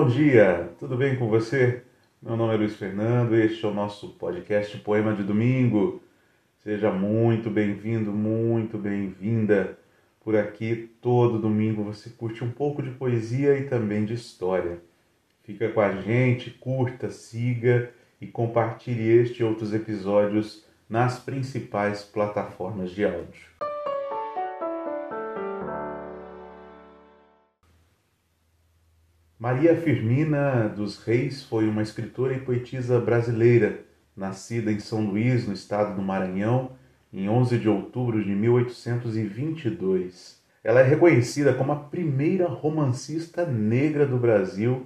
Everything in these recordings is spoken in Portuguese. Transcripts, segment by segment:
Bom dia, tudo bem com você? Meu nome é Luiz Fernando, este é o nosso podcast Poema de Domingo. Seja muito bem-vindo, muito bem-vinda. Por aqui, todo domingo, você curte um pouco de poesia e também de história. Fica com a gente, curta, siga e compartilhe este e outros episódios nas principais plataformas de áudio. Maria Firmina dos Reis foi uma escritora e poetisa brasileira, nascida em São Luís, no estado do Maranhão, em 11 de outubro de 1822. Ela é reconhecida como a primeira romancista negra do Brasil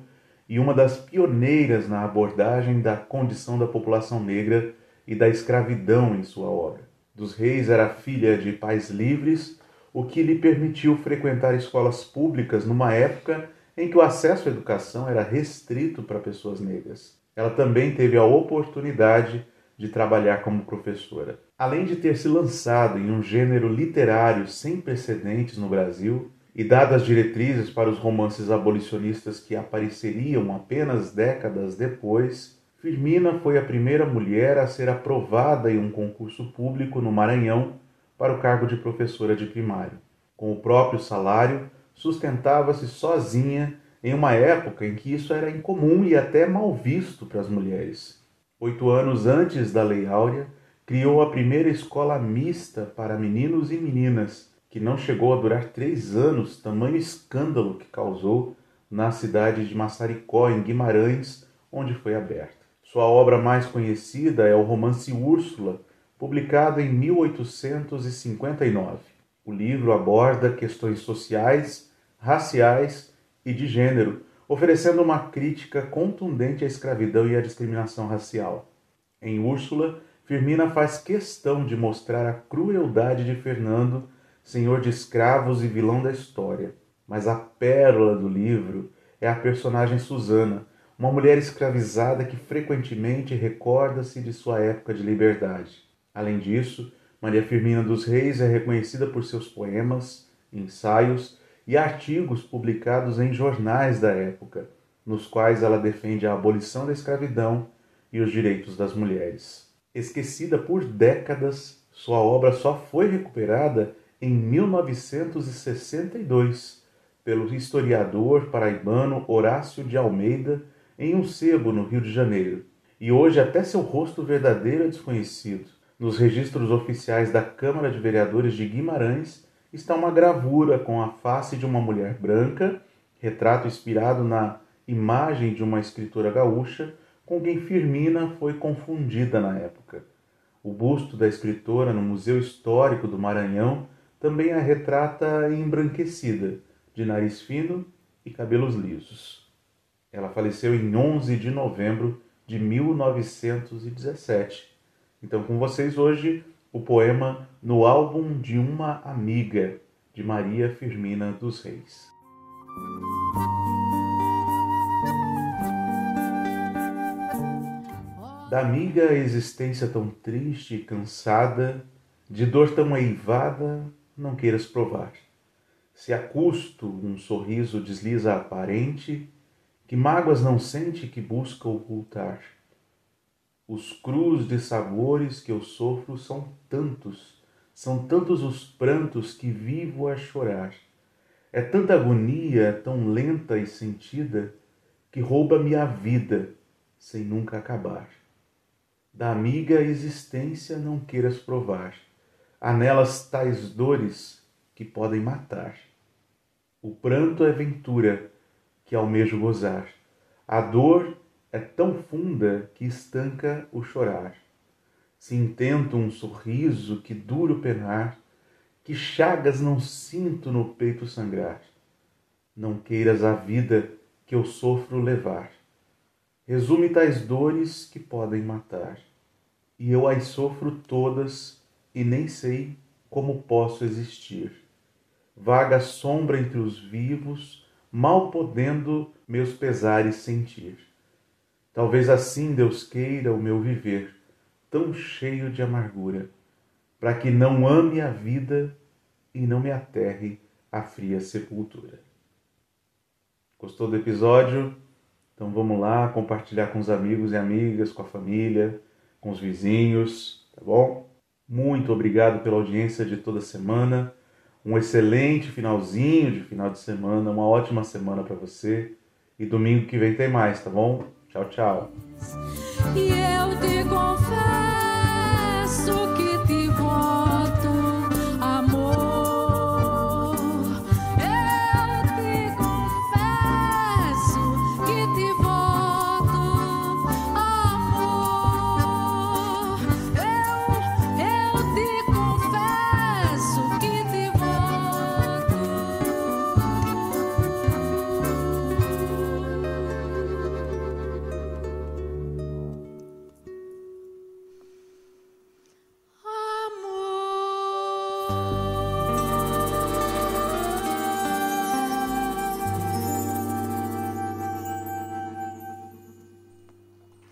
e uma das pioneiras na abordagem da condição da população negra e da escravidão em sua obra. Dos Reis era filha de pais livres, o que lhe permitiu frequentar escolas públicas numa época em que o acesso à educação era restrito para pessoas negras. Ela também teve a oportunidade de trabalhar como professora. Além de ter se lançado em um gênero literário sem precedentes no Brasil e dadas diretrizes para os romances abolicionistas que apareceriam apenas décadas depois, Firmina foi a primeira mulher a ser aprovada em um concurso público no Maranhão para o cargo de professora de primário. Com o próprio salário, sustentava-se sozinha em uma época em que isso era incomum e até mal visto para as mulheres. Oito anos antes da Lei Áurea, criou a primeira escola mista para meninos e meninas, que não chegou a durar três anos, tamanho escândalo que causou na cidade de Massaricó, em Guimarães, onde foi aberta. Sua obra mais conhecida é o romance Úrsula, publicado em 1859. O livro aborda questões sociais, raciais e de gênero, oferecendo uma crítica contundente à escravidão e à discriminação racial. Em Úrsula, Firmina faz questão de mostrar a crueldade de Fernando, senhor de escravos e vilão da história. Mas a pérola do livro é a personagem Susana, uma mulher escravizada que frequentemente recorda-se de sua época de liberdade. Além disso, Maria Firmina dos Reis é reconhecida por seus poemas, ensaios e artigos publicados em jornais da época, nos quais ela defende a abolição da escravidão e os direitos das mulheres. Esquecida por décadas, sua obra só foi recuperada em 1962 pelo historiador paraibano Horácio de Almeida em um sebo no Rio de Janeiro. E hoje até seu rosto verdadeiro é desconhecido. Nos registros oficiais da Câmara de Vereadores de Guimarães está uma gravura com a face de uma mulher branca, retrato inspirado na imagem de uma escritora gaúcha, com quem Firmina foi confundida na época. O busto da escritora no Museu Histórico do Maranhão também a retrata embranquecida, de nariz fino e cabelos lisos. Ela faleceu em 11 de novembro de 1917 então, com vocês hoje, o poema No Álbum de uma Amiga, de Maria Firmina dos Reis. Da amiga existência tão triste e cansada, de dor tão eivada, não queiras provar. Se a custo um sorriso desliza aparente, que mágoas não sente que busca ocultar os crus de sabores que eu sofro são tantos, são tantos os prantos que vivo a chorar. É tanta agonia tão lenta e sentida que rouba-me a vida sem nunca acabar. Da amiga existência não queiras provar, há nelas tais dores que podem matar. O pranto é ventura que almejo gozar, a dor é tão funda que estanca o chorar. Se intento um sorriso que duro penar, que chagas não sinto no peito sangrar. Não queiras a vida que eu sofro levar. Resume tais dores que podem matar. E eu as sofro todas e nem sei como posso existir. Vaga sombra entre os vivos, mal podendo meus pesares sentir. Talvez assim Deus queira o meu viver, tão cheio de amargura, para que não ame a vida e não me aterre a fria sepultura. Gostou do episódio? Então vamos lá compartilhar com os amigos e amigas, com a família, com os vizinhos, tá bom? Muito obrigado pela audiência de toda semana. Um excelente finalzinho de final de semana, uma ótima semana para você. E domingo que vem tem mais, tá bom? Tchau, tchau.